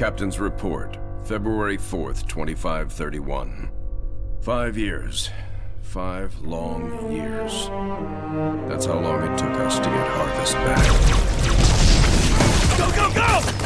Captain's report, February 4th, 2531. Five years. Five long years. That's how long it took us to get Harvest back. Go, go, go!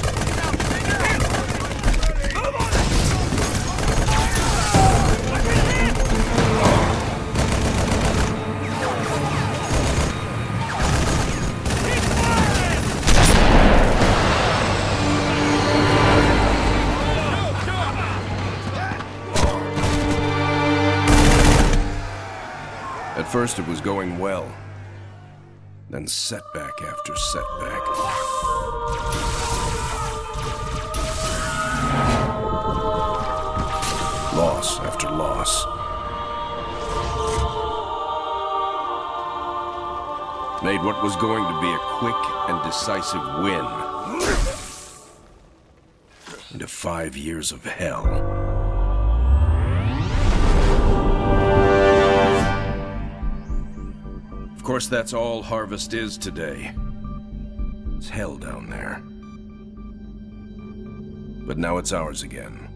Going well. Then setback after setback. Loss after loss. Made what was going to be a quick and decisive win into five years of hell. Course, that's all Harvest is today. It's hell down there. But now it's ours again.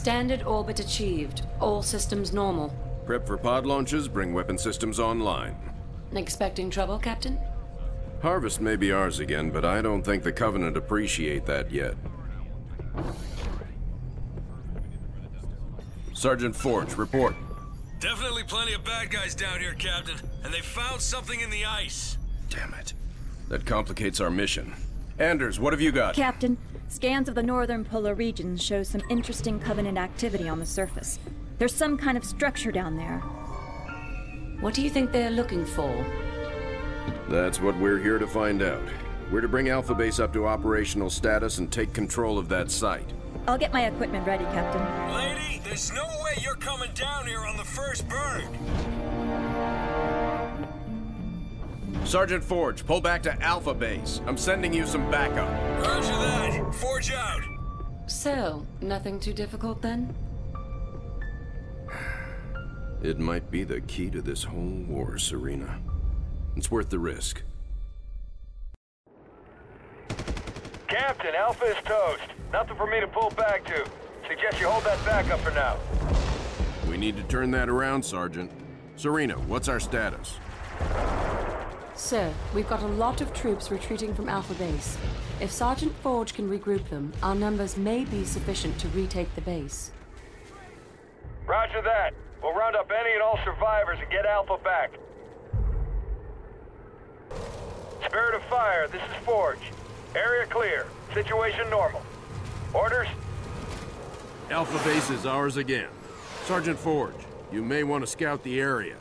Standard orbit achieved. All systems normal. Prep for pod launches, bring weapon systems online. Expecting trouble, Captain? Harvest may be ours again, but I don't think the Covenant appreciate that yet. Sergeant Forge, report. Definitely plenty of bad guys down here, Captain. And they found something in the ice. Damn it. That complicates our mission. Anders, what have you got? Captain, scans of the northern polar regions show some interesting Covenant activity on the surface. There's some kind of structure down there. What do you think they're looking for? That's what we're here to find out. We're to bring Alpha Base up to operational status and take control of that site. I'll get my equipment ready, Captain. Lady, there's no way you're coming down here on the first burn. Sergeant Forge, pull back to Alpha Base. I'm sending you some backup. Roger that. Forge out. So, nothing too difficult then? It might be the key to this whole war, Serina. It's worth the risk. Captain, Alpha is toast. Nothing for me to pull back to. Suggest you hold that back up for now. We need to turn that around, Sergeant. Serina, what's our status? Sir, we've got a lot of troops retreating from Alpha Base. If Sergeant Forge can regroup them, our numbers may be sufficient to retake the base. Roger that. We'll round up any and all survivors and get Alpha back. Spirit of Fire, this is Forge. Area clear. Situation normal. Orders? Alpha Base is ours again. Sergeant Forge, you may want to scout the area.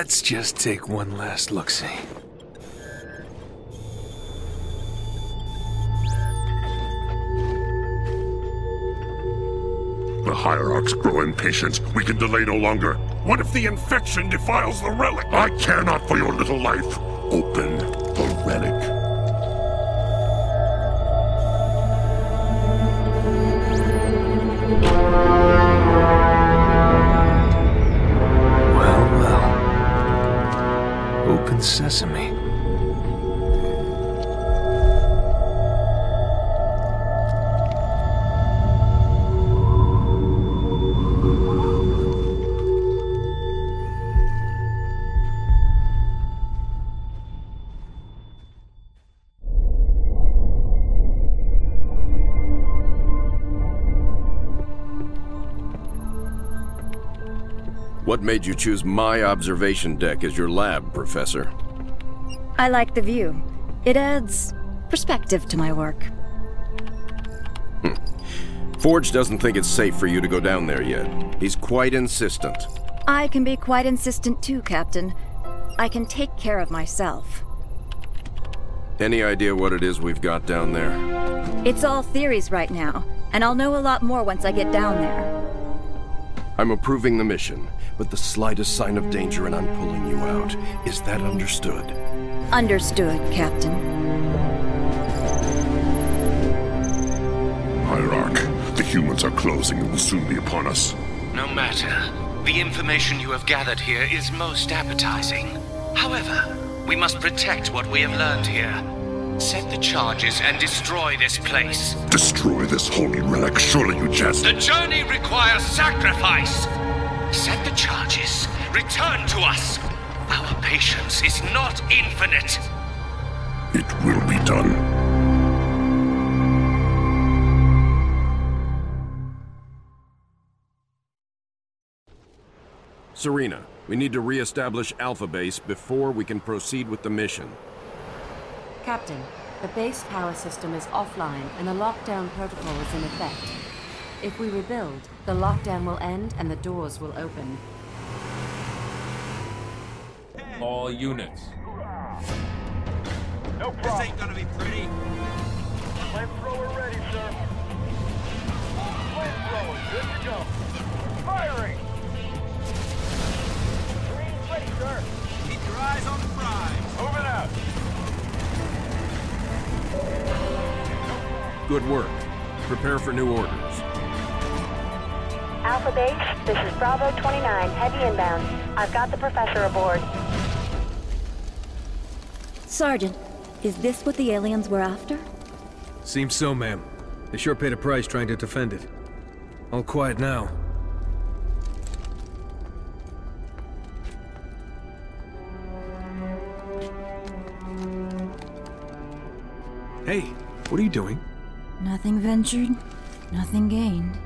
Let's just take one last look-see. The Hierarchs grow impatient. We can delay no longer. What if the infection defiles the relic? I care not for your little life. Open missing me. What made you choose my observation deck as your lab, Professor? I like the view. It adds perspective to my work. Hmm. Forge doesn't think it's safe for you to go down there yet. He's quite insistent. I can be quite insistent too, Captain. I can take care of myself. Any idea what it is we've got down there? It's all theories right now, and I'll know a lot more once I get down there. I'm approving the mission, but the slightest sign of danger and I'm pulling you out. Is that understood? Understood, Captain. Hierarch, the humans are closing and will soon be upon us. No matter. The information you have gathered here is most appetizing. However, we must protect what we have learned here. Set the charges and destroy this place. Destroy this holy relic, surely you jest. The journey requires sacrifice. Set the charges. Return to us. Our patience is not infinite. It will be done. Serina, we need to re-establish Alpha Base before we can proceed with the mission. Captain, the base power system is offline and a lockdown protocol is in effect. If we rebuild, the lockdown will end and the doors will open. All units. No problem. This ain't gonna be pretty. Flamethrower ready, sir. Flamethrower, good to go. Firing! Green's ready, sir. Keep your eyes on the prize. Moving out. Good work. Prepare for new orders. Alpha Base, this is Bravo 29, heavy inbound. I've got the professor aboard. Sergeant, is this what the aliens were after? Seems so, ma'am. They sure paid a price trying to defend it. All quiet now. Hey, what are you doing? Nothing ventured, nothing gained.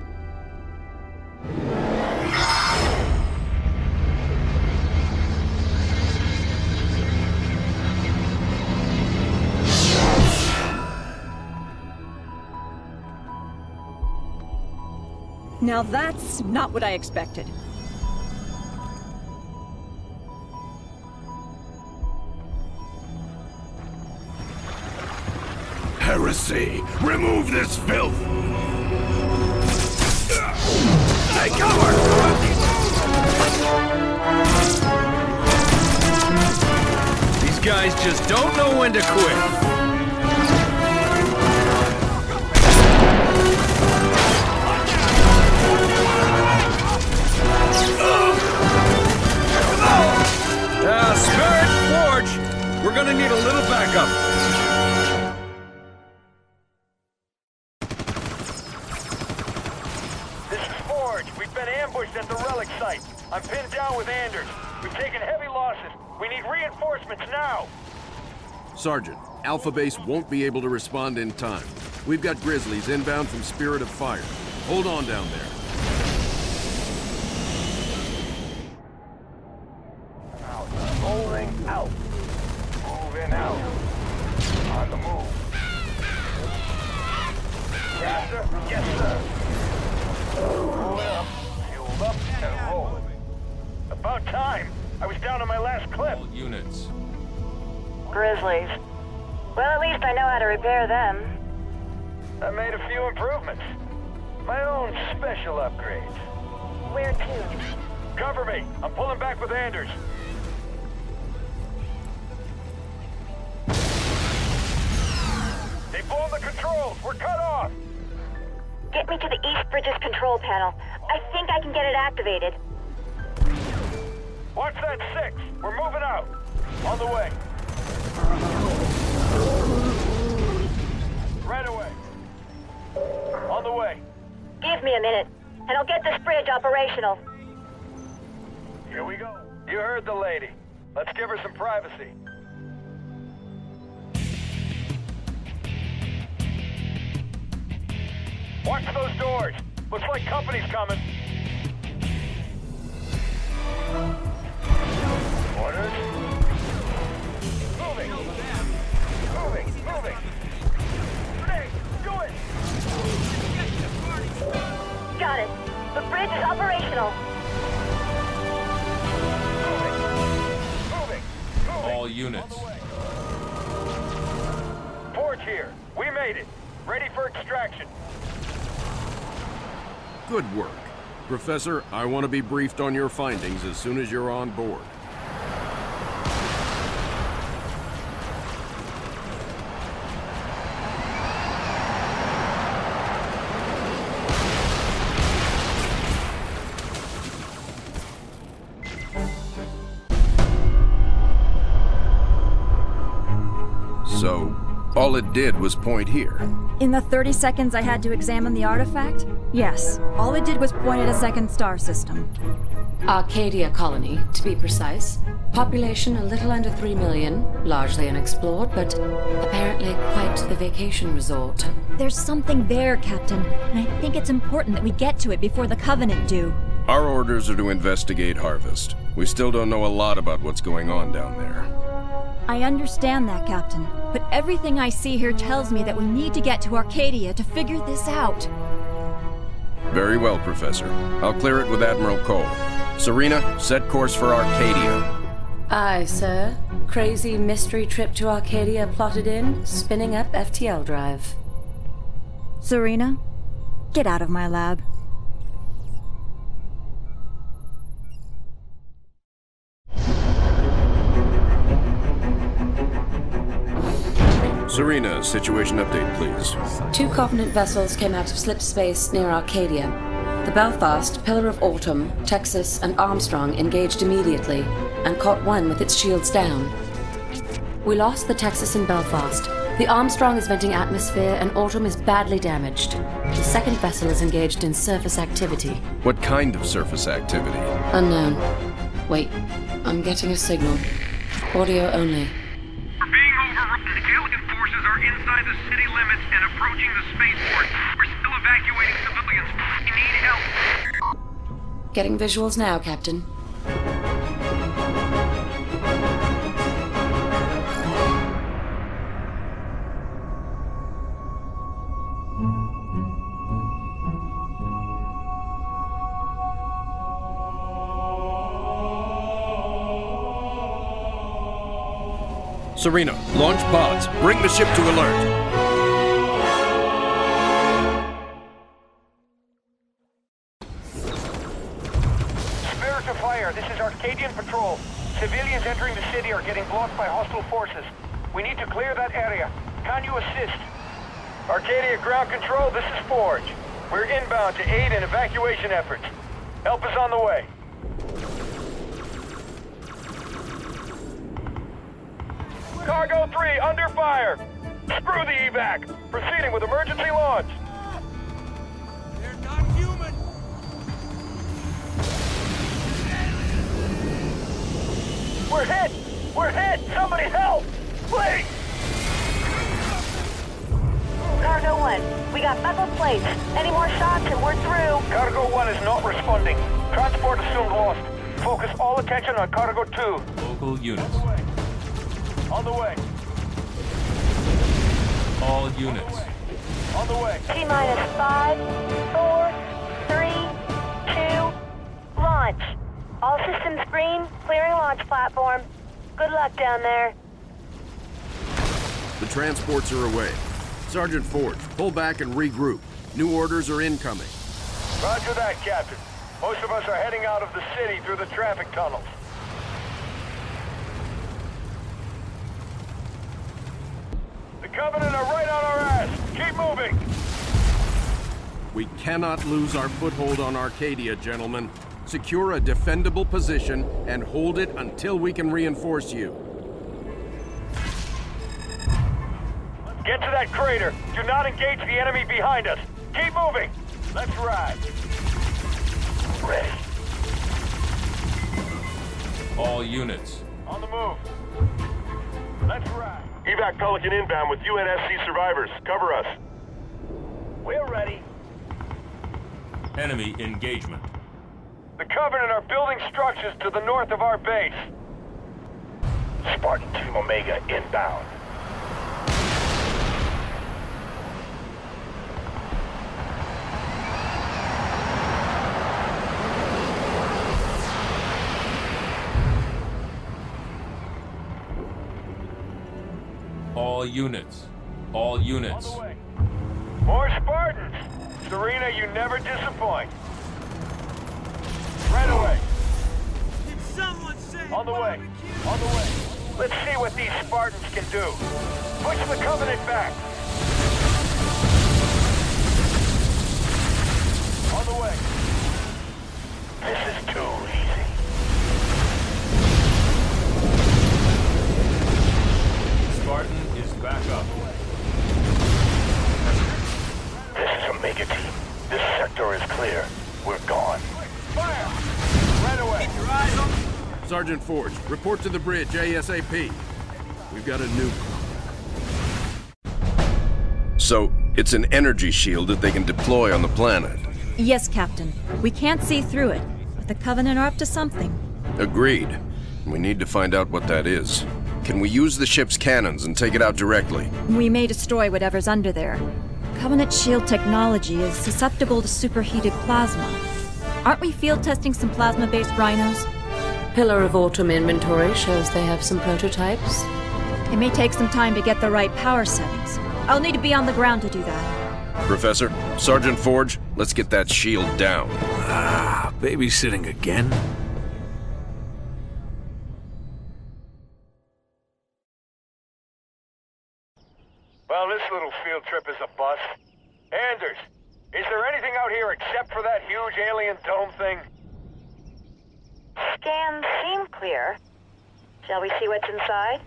Now that's not what I expected. Heresy! Remove this filth! Take cover! These guys just don't know when to quit. Spirit Forge! We're gonna need a little backup. This is Forge. We've been ambushed at the relic site. I'm pinned down with Anders. We've taken heavy losses. We need reinforcements now. Sergeant, Alpha Base won't be able to respond in time. We've got Grizzlies inbound from Spirit of Fire. Hold on down there. Grizzlies. Well, at least I know how to repair them. I made a few improvements. My own special upgrades. Where to? Cover me. I'm pulling back with Anders. They blown the controls. We're cut off. Get me to the East Bridges control panel. I think I can get it activated. Watch that six. We're moving out. On the way. Right away. On the way. Give me a minute, and I'll get this bridge operational. Here we go. You heard the lady. Let's give her some privacy. Watch those doors. Looks like company's coming. Got it. The bridge is operational. All units. Forge here. We made it. Ready for extraction. Good work. Professor, I want to be briefed on your findings as soon as you're on board. All it did was point here. In the 30 seconds I had to examine the artifact? Yes. All it did was point at a second star system. Arcadia colony, to be precise. Population a little under 3 million, largely unexplored, but apparently quite the vacation resort. There's something there, Captain, and I think it's important that we get to it before the Covenant do. Our orders are to investigate Harvest. We still don't know a lot about what's going on down there. I understand that, Captain, but everything I see here tells me that we need to get to Arcadia to figure this out. Very well, Professor. I'll clear it with Admiral Cole. Serina, set course for Arcadia. Aye, sir. Crazy mystery trip to Arcadia plotted in, spinning up FTL drive. Serina, get out of my lab. Serina, situation update, please. Two Covenant vessels came out of slip space near Arcadia. The Belfast, Pillar of Autumn, Texas, and Armstrong engaged immediately and caught one with its shields down. We lost the Texas and Belfast. The Armstrong is venting atmosphere and Autumn is badly damaged. The second vessel is engaged in surface activity. What kind of surface activity? Unknown. Wait, I'm getting a signal. Audio only. We're being overrun. Are inside the city limits and approaching the spaceport. We're still evacuating civilians. We need help. Getting visuals now, Captain. Serina, launch pods. Bring the ship to alert. Spirit of fire, this is Arcadian Patrol. Civilians entering the city are getting blocked by hostile forces. We need to clear that area. Can you assist? Arcadia Ground Control, this is Forge. We're inbound to aid in evacuation efforts. Green, clearing launch platform. Good luck down there. The transports are away. Sergeant Forge, pull back and regroup. New orders are incoming. Roger that, Captain. Most of us are heading out of the city through the traffic tunnels. The Covenant are right on our ass. Keep moving. We cannot lose our foothold on Arcadia, gentlemen. Secure a defendable position and hold it until we can reinforce you. Get to that crater. Do not engage the enemy behind us. Keep moving. Let's ride. Ready. All units. On the move. Let's ride. Evac Pelican inbound with UNSC survivors. Cover us. We're ready. Enemy engagement. The Covenant are building structures to the north of our base. Spartan Team Omega inbound. All units. All units. On the way. More Spartans! Serina, you never disappoint. Right away. On the way. On the way. Let's see what these Spartans can do. Push the Covenant back. On the way. This is too easy. Spartan is back up. This is Omega Team. This sector is clear. We're gone. Fire! Right away. Sergeant Forge, report to the bridge ASAP. We've got a new. So, it's an energy shield that they can deploy on the planet. Yes, Captain. We can't see through it, but the Covenant are up to something. Agreed. We need to find out what that is. Can we use the ship's cannons and take it out directly? We may destroy whatever's under there. Covenant shield technology is susceptible to superheated plasma. Aren't we field testing some plasma based rhinos? Pillar of Autumn inventory shows they have some prototypes. It may take some time to get the right power settings. I'll need to be on the ground to do that. Professor, Sergeant Forge, let's get that shield down. Ah, babysitting again? Well, this little field trip is a bust. Anders, is there anything out here except for that huge alien dome thing? Scans seem clear. Shall we see what's inside?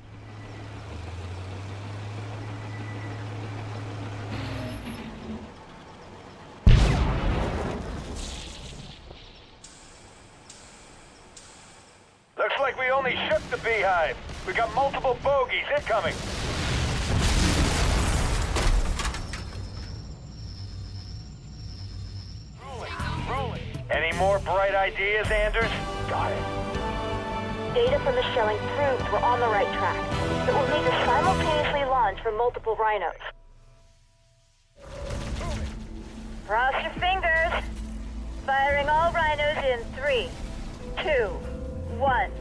Looks like we only shook the beehive. We got multiple bogies incoming. Any more bright ideas, Anders? Got it. Data from the shelling proves we're on the right track, but we'll need to simultaneously launch from multiple rhinos. Cross your fingers. Firing all rhinos in three, two, one.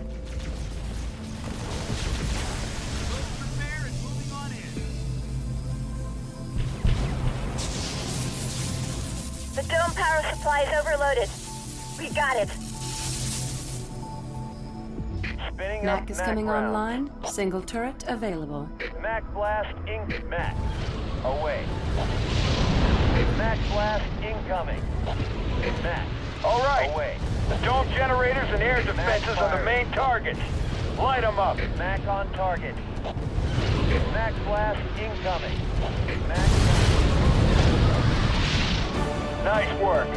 The dome power supply is overloaded. We got it. Spinning Mac up is Mac coming round. online. Single turret available. Mac blast ink Mac. Away. Mac blast incoming. Mac. All right. Away. The dome generators and air defenses are the main targets. Light them up. Mac on target. Mac blast incoming. Mac. Nice work.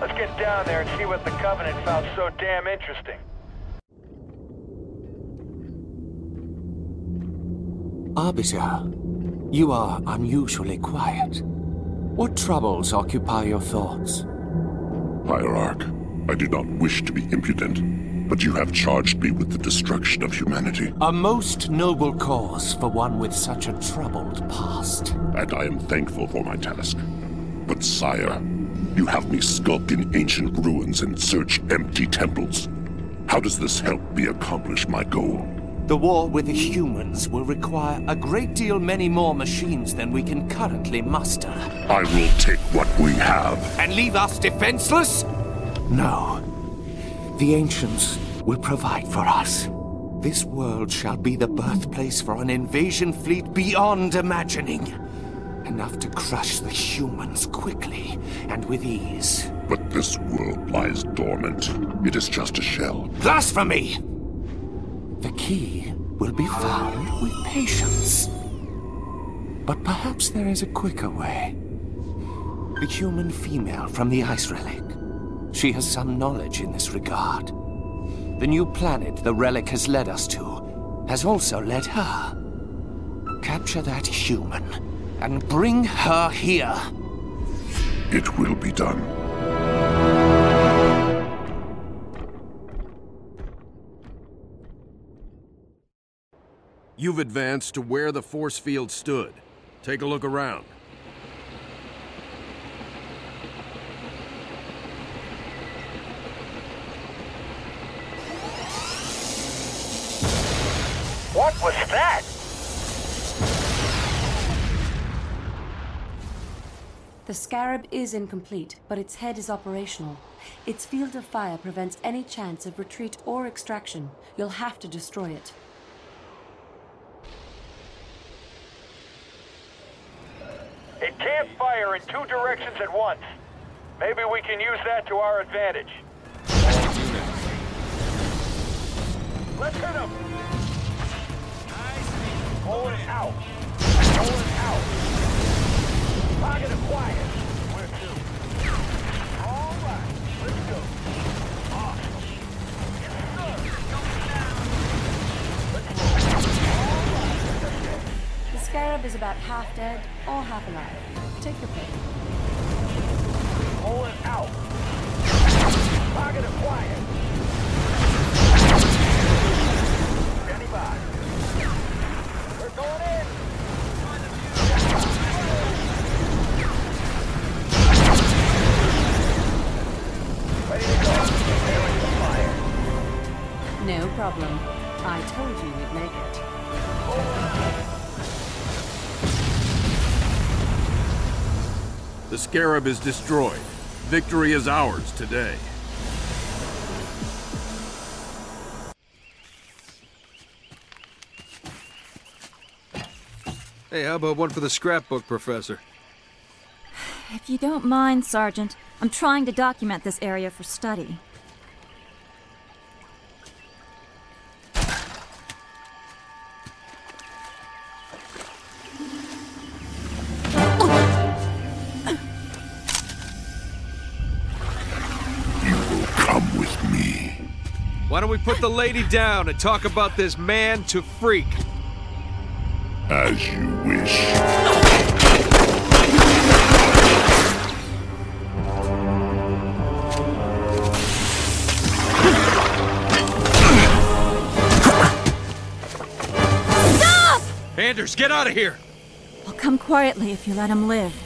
Let's get down there and see what the Covenant found so damn interesting. Arbiter, you are unusually quiet. What troubles occupy your thoughts? Hierarch, I do not wish to be impudent, but you have charged me with the destruction of humanity, A most noble cause for one with such a troubled past. and I am thankful for my task. But sire, you have me skulk in ancient ruins and search empty temples. How does this help me accomplish my goal? The war with the humans will require a great deal many more machines than we can currently muster. I will take what we have. And leave us defenseless? No. The ancients will provide for us. This world shall be the birthplace for an invasion fleet beyond imagining. Enough to crush the humans quickly and with ease. But this world lies dormant. It is just a shell. Blasphemy! The key will be found with patience. But perhaps there is a quicker way. The human female from the ice relic. She has some knowledge in this regard. The new planet the relic has led us to has also led her. Capture that human and bring her here. It will be done. You've advanced to where the force field stood. Take a look around. What was that? The Scarab is incomplete, but its head is operational. Its field of fire prevents any chance of retreat or extraction. You'll have to destroy it. It can't fire in two directions at once. Maybe we can use that to our advantage. Let's hit him! Pull it out! Pull it out! Target acquired! Where to? All right, let's go. Awesome. Yes, sir. Let's roll. All right, let's go. The Scarab is about half dead or half alive. Take your pick. Pull it out! Target acquired! Standing by. We're going in! Problem. I told you you'd make it. The Scarab is destroyed. Victory is ours today. Hey, how about one for the scrapbook, Professor? If you don't mind, Sergeant, I'm trying to document this area for study. Why don't we put the lady down and talk about this man to freak? As you wish. Stop! Anders, get out of here! I'll come quietly if you let him live.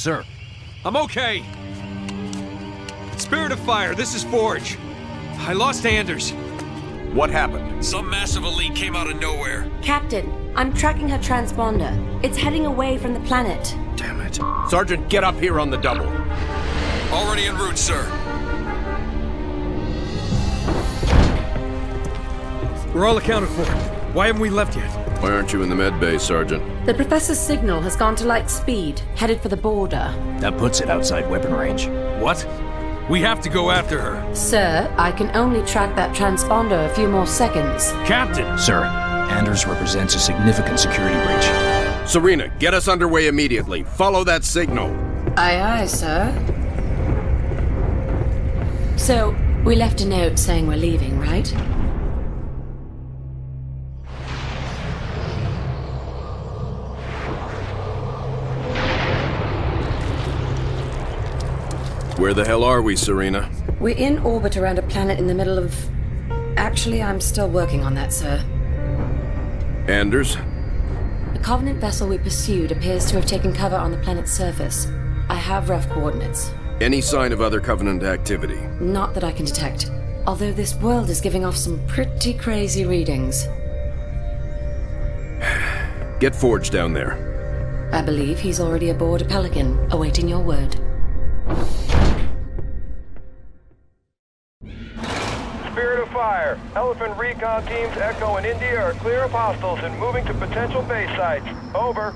Sir. I'm okay. Spirit of Fire, this is Forge. I lost Anders. What happened? Some massive elite came out of nowhere. Captain, I'm tracking her transponder. It's heading away from the planet. Damn it. Sergeant, get up here on the double. Already en route, sir. We're all accounted for. Why haven't we left yet? Why aren't you in the med bay, Sergeant? The Professor's signal has gone to light speed, headed for the border. That puts it outside weapon range. What? We have to go after her. Sir, I can only track that transponder a few more seconds. Captain! Sir, Anders represents a significant security breach. Serina, get us underway immediately. Follow that signal. Aye, aye, sir. So, we left a note saying we're leaving, right? Where the hell are we, Serina? We're in orbit around a planet in the middle of. Actually, I'm still working on that, sir. Anders? The Covenant vessel we pursued appears to have taken cover on the planet's surface. I have rough coordinates. Any sign of other Covenant activity? Not that I can detect. Although this world is giving off some pretty crazy readings. Get Forge down there. I believe he's already aboard a Pelican, awaiting your word. Fire. Elephant recon teams Echo and India are clear of hostiles and moving to potential base sites. Over.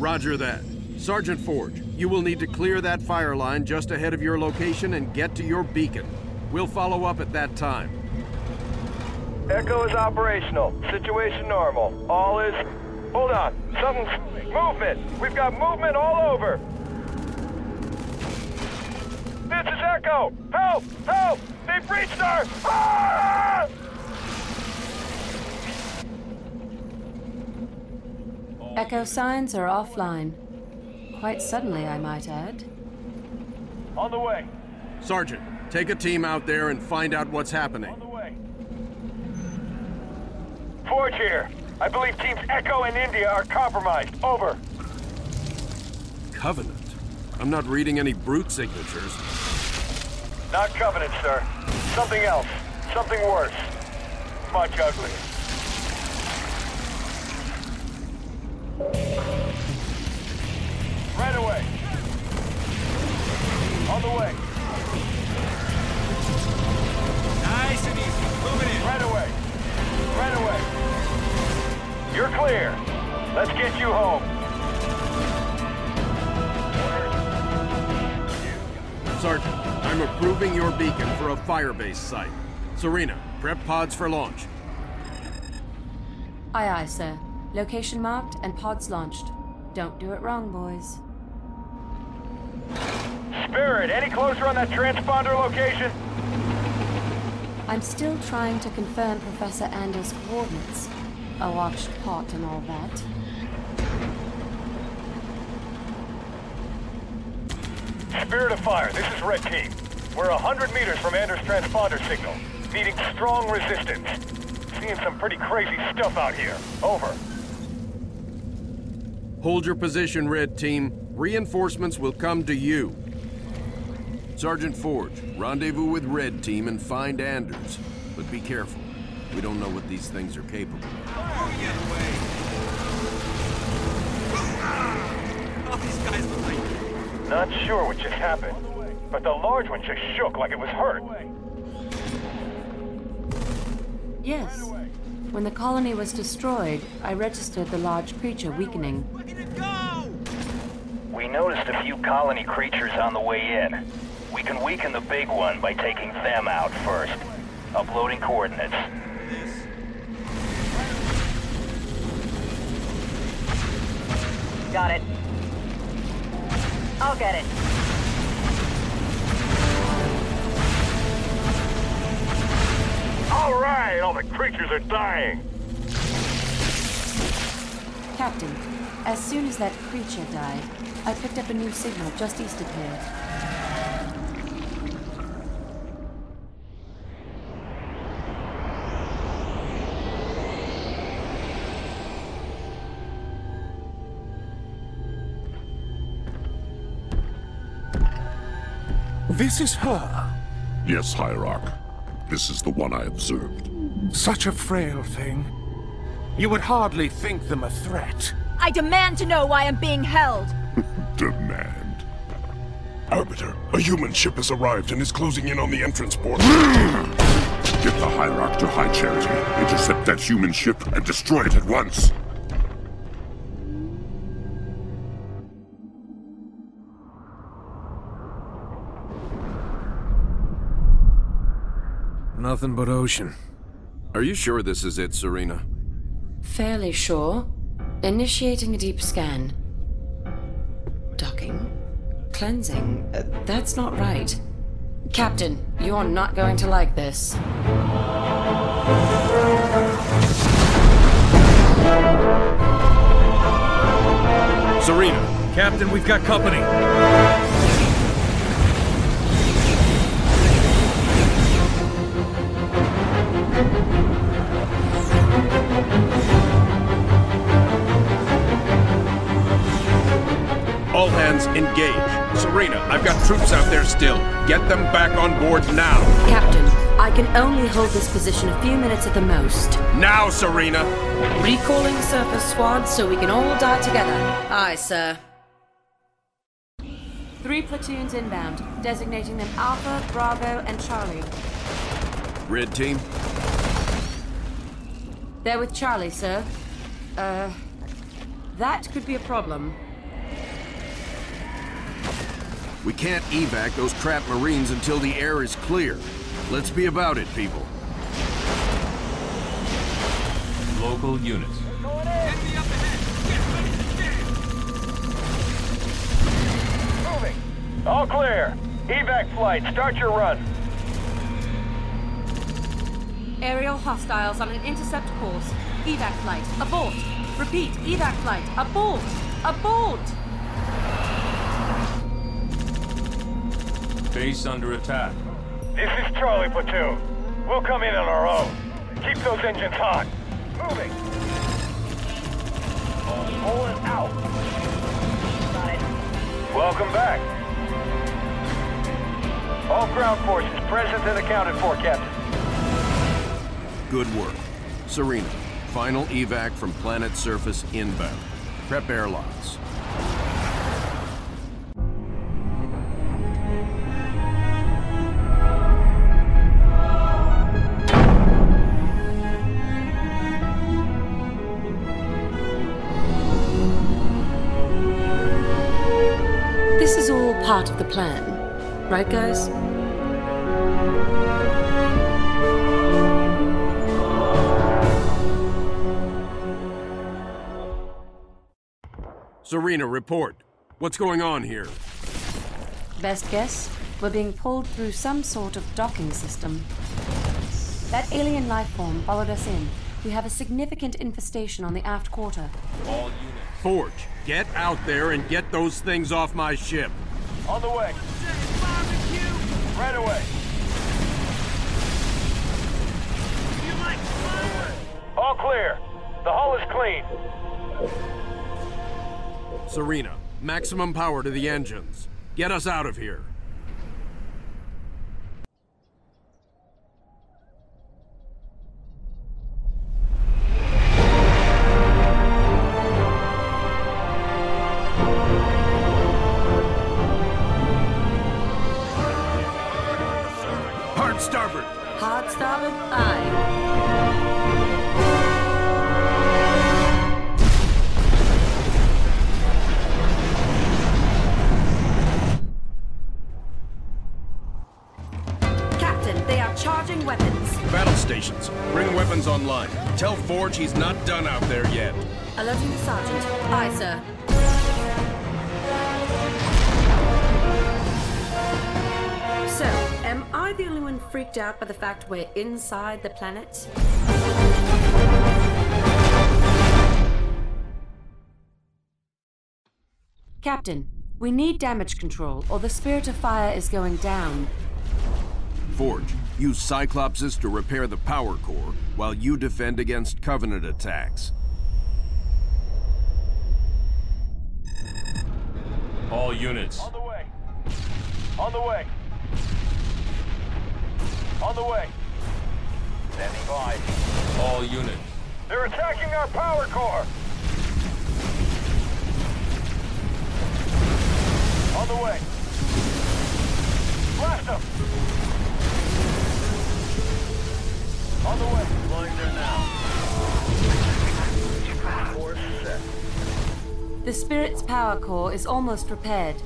Roger that. Sergeant Forge, you will need to clear that fire line just ahead of your location and get to your beacon. We'll follow up at that time. Echo is operational. Situation normal. All is... Hold on. Something's... Movement! We've got movement all over! This is Echo! Help! Help! They breached our... Ah! Echo signs are offline. Quite suddenly, I might add. On the way. Sergeant, take a team out there and find out what's happening. On the way. Forge here. I believe teams Echo and India are compromised. Over. Covenant? I'm not reading any brute signatures. Not Covenant, sir. Something else. Something worse. Much uglier. Right away. On the way. Nice and easy. Moving in. Right away. Right away. You're clear. Let's get you home. I'm approving your beacon for a firebase site. Serina, prep pods for launch. Aye, aye, sir. Location marked and pods launched. Don't do it wrong, boys. Spirit, any closer on that transponder location? I'm still trying to confirm Professor Ander's coordinates. A watched pot and all that. Spirit of Fire, this is Red Team. We're a hundred meters from Anders' transponder signal. needing strong resistance. Seeing some pretty crazy stuff out here. Over. Hold your position, Red Team. Reinforcements will come to you. Sergeant Forge, rendezvous with Red Team and find Anders. But be careful. We don't know what these things are capable of. All these guys look like Not sure what just happened, but the large one just shook like it was hurt. Yes. When the colony was destroyed, I registered the large creature weakening. We noticed a few colony creatures on the way in. We can weaken the big one by taking them out first. Uploading coordinates. Got it. I'll get it. All right, all the creatures are dying. Captain, as soon as that creature died, I picked up a new signal just east of here. This is her? Yes, Hierarch. This is the one I observed. Such a frail thing. You would hardly think them a threat. I demand to know why I'm being held. Demand. Arbiter, a human ship has arrived and is closing in on the entrance port. Get the Hierarch to High Charity, intercept that human ship, and destroy it at once. Nothing but ocean. Are you sure this is it, Serina? Fairly sure. Initiating a deep scan. Docking. Cleansing. Uh, that's not right. Captain, you're not going to like this. Serina! Captain, we've got company! All hands engage. Serina, I've got troops out there still. Get them back on board now. Captain, I can only hold this position a few minutes at the most. Now, Serina! Recalling surface squads so we can all die together. Aye, sir. Three platoons inbound, designating them Alpha, Bravo, and Charlie. Red Team, They're with Charlie, sir. Uh, that could be a problem. we can't evac those crap Marines until the air is clear. Let's be about it, people. Local units. Moving. All clear. Evac flight, start your run. Aerial hostiles on an intercept course. Evac flight, abort. Repeat, evac flight, abort. Abort! Base under attack. This is Charlie Platoon. We'll come in on our own. Keep those engines hot. moving. Pulling out. Welcome back. All ground forces present and accounted for, Captain. Good work. Serina, final evac from planet surface inbound. Prep airlocks. This is all part of the plan, right, guys? Serina, report. What's going on here? Best guess? We're being pulled through some sort of docking system. That alien life form followed us in. We have a significant infestation on the aft quarter. All units. Forge, get out there and get those things off my ship. On the way. Right away. All clear. The hull is clean. Serina, maximum power to the engines. Get us out of here. We're inside the planet? Captain, we need damage control, or the Spirit of Fire is going down. Forge, use Cyclopses to repair the power core while you defend against Covenant attacks. All units. On the way. On the way. On the way. Standing by. All units. They're attacking our power core. On the way. Blast them. On the way. Flying there now. Course set. The Spirit's power core is almost repaired.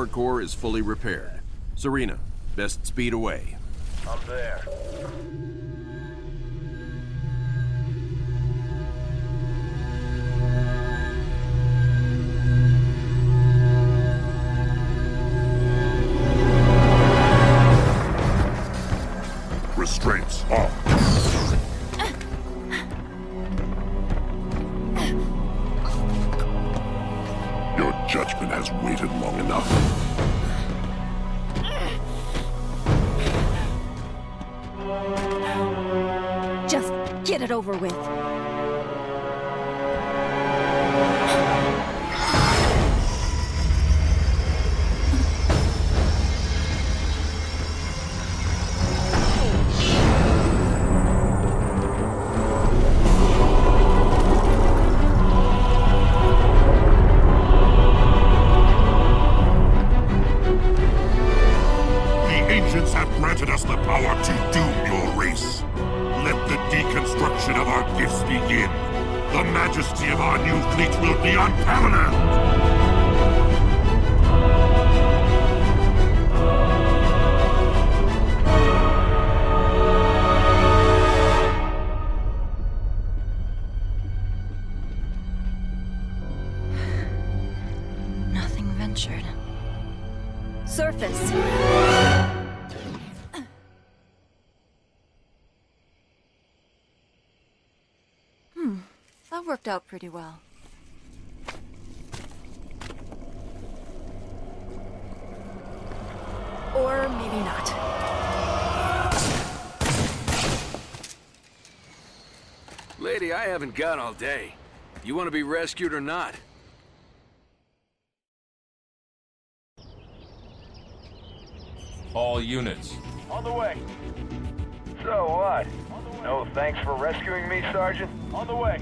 Power core is fully repaired. Serina, best speed away. I'm there. Fleet will be unparalleled. Nothing ventured. Surface. Hmm, that worked out pretty well. Or maybe not. Lady, I haven't got all day. You want to be rescued or not? All units. On the way. So what? No thanks for rescuing me, Sergeant. On the way.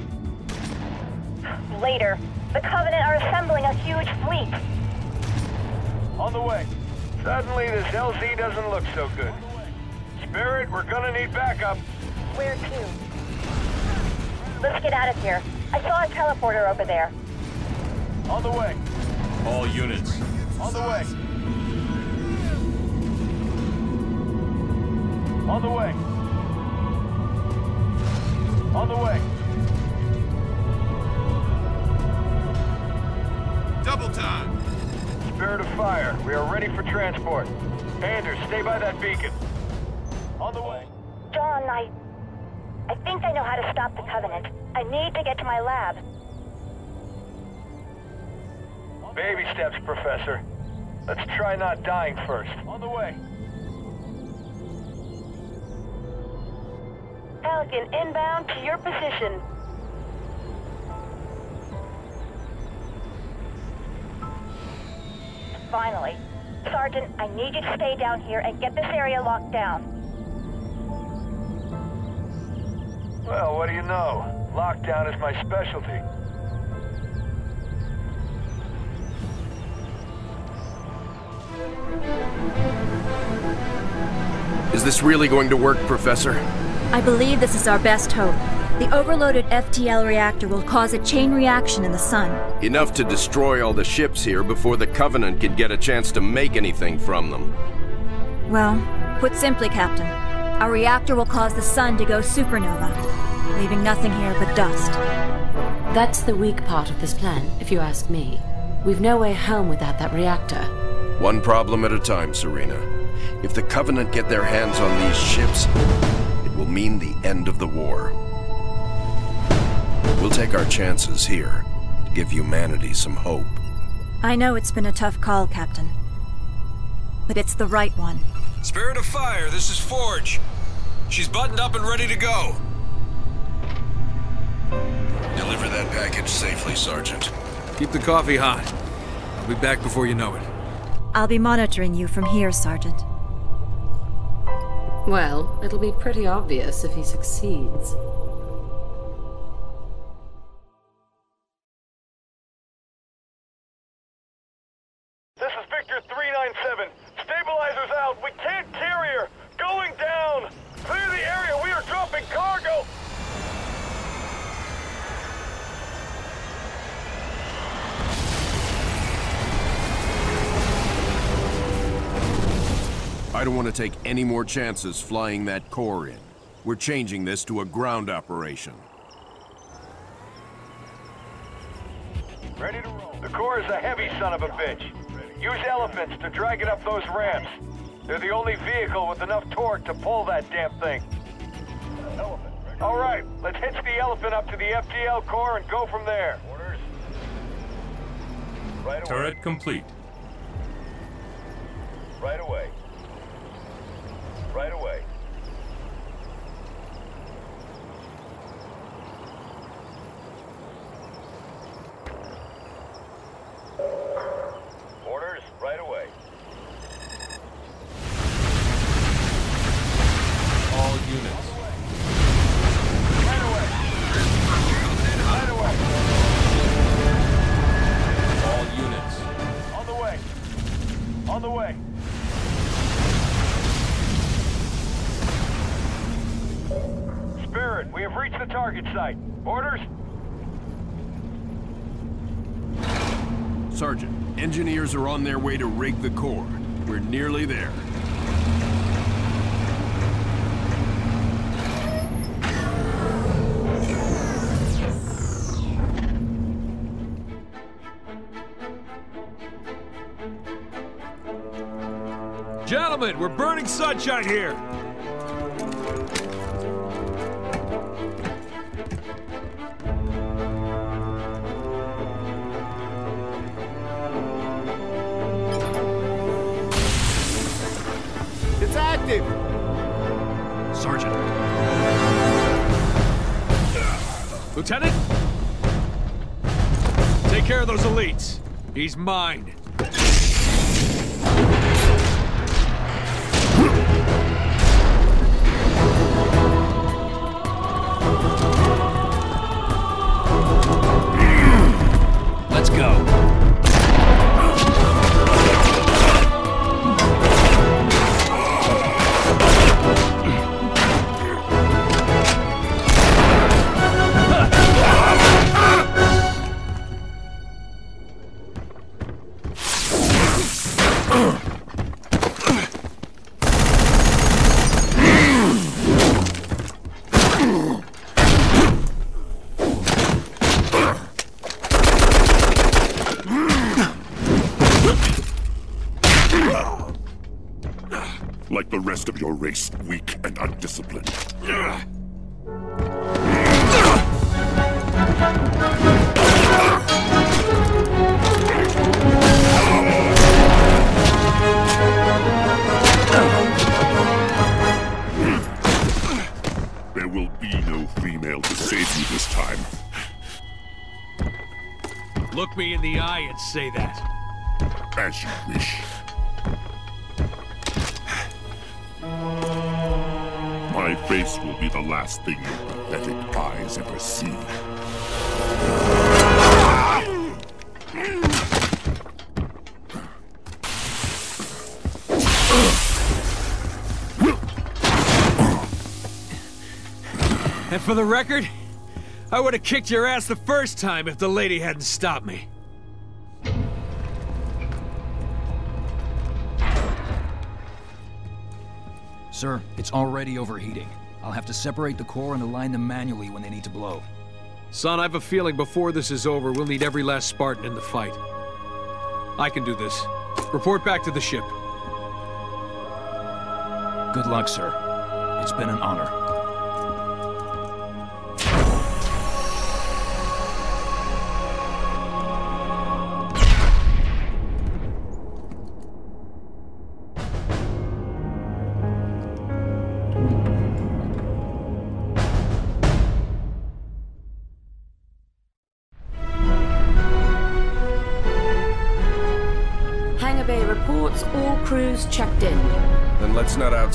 Later. The Covenant are assembling a huge fleet. On the way. Suddenly, this LZ doesn't look so good. Spirit, we're gonna need backup. Where to? Let's get out of here. I saw a teleporter over there. On the way. All units. On the way. On the way. On the way. Double time. Spirit of fire, we are ready for transport. Anders, stay by that beacon. On the way. John, I... I think I know how to stop the Covenant. I need to get to my lab. Baby steps, Professor. Let's try not dying first. On the way. Falcon inbound to your position. Finally. Sergeant, I need you to stay down here and get this area locked down. Well, what do you know? Lockdown is my specialty. Is this really going to work, Professor? I believe this is our best hope. The overloaded FTL reactor will cause a chain reaction in the sun. Enough to destroy all the ships here before the Covenant can get a chance to make anything from them. Well, put simply, Captain, our reactor will cause the sun to go supernova, leaving nothing here but dust. That's the weak part of this plan, if you ask me. We've no way home without that reactor. One problem at a time, Serina. If the Covenant get their hands on these ships, it will mean the end of the war. We'll take our chances here to give humanity some hope. I know it's been a tough call, Captain. But it's the right one. Spirit of Fire, this is Forge. She's buttoned up and ready to go. Deliver that package safely, Sergeant. Keep the coffee hot. I'll be back before you know it. I'll be monitoring you from here, Sergeant. Well, it'll be pretty obvious if he succeeds. Take any more chances flying that core in. We're changing this to a ground operation. Ready to roll. The core is a heavy son of a bitch. Use elephants to drag it up those ramps. They're the only vehicle with enough torque to pull that damn thing. All right, let's hitch the elephant up to the FTL core and go from there. Orders. Right away. Turret complete. Right away. Right away. Engineers are on their way to rig the core. We're nearly there. Gentlemen, we're burning sunshine here. Lieutenant? Take care of those elites. He's mine. There will be no female to save you this time. Look me in the eye and say that. As you wish. My face will be the last thing your pathetic eyes ever see. And for the record, I would have kicked your ass the first time if the lady hadn't stopped me. Sir, it's already overheating. I'll have to separate the core and align them manually when they need to blow. Son, I have a feeling before this is over, we'll need every last Spartan in the fight. I can do this. Report back to the ship. Good luck, sir. It's been an honor.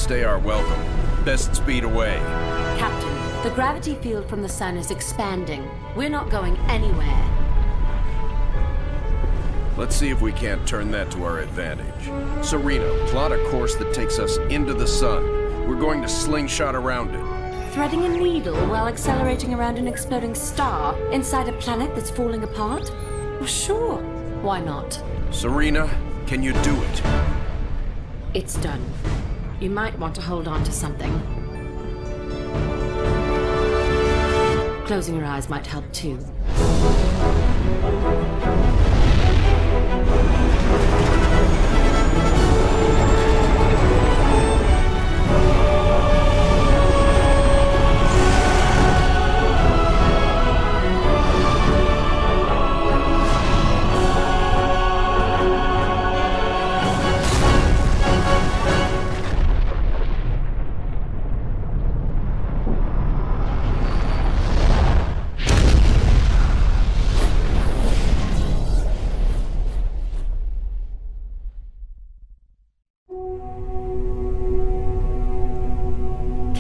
Not outstay our welcome. Best speed away. Captain, the gravity field from the sun is expanding. We're not going anywhere. Let's see if we can't turn that to our advantage. Serina, plot a course that takes us into the sun. We're going to slingshot around it. Threading a needle while accelerating around an exploding star inside a planet that's falling apart? Well, sure. Why not? Serina, can you do it? It's done. You might want to hold on to something. Closing your eyes might help too.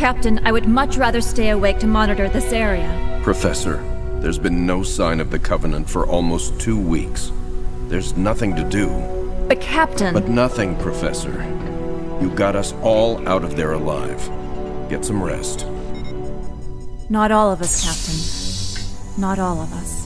Captain, I would much rather stay awake to monitor this area. Professor, there's been no sign of the Covenant for almost two weeks. There's nothing to do. But Captain... But nothing, Professor. You got us all out of there alive. Get some rest. Not all of us, Captain. Not all of us.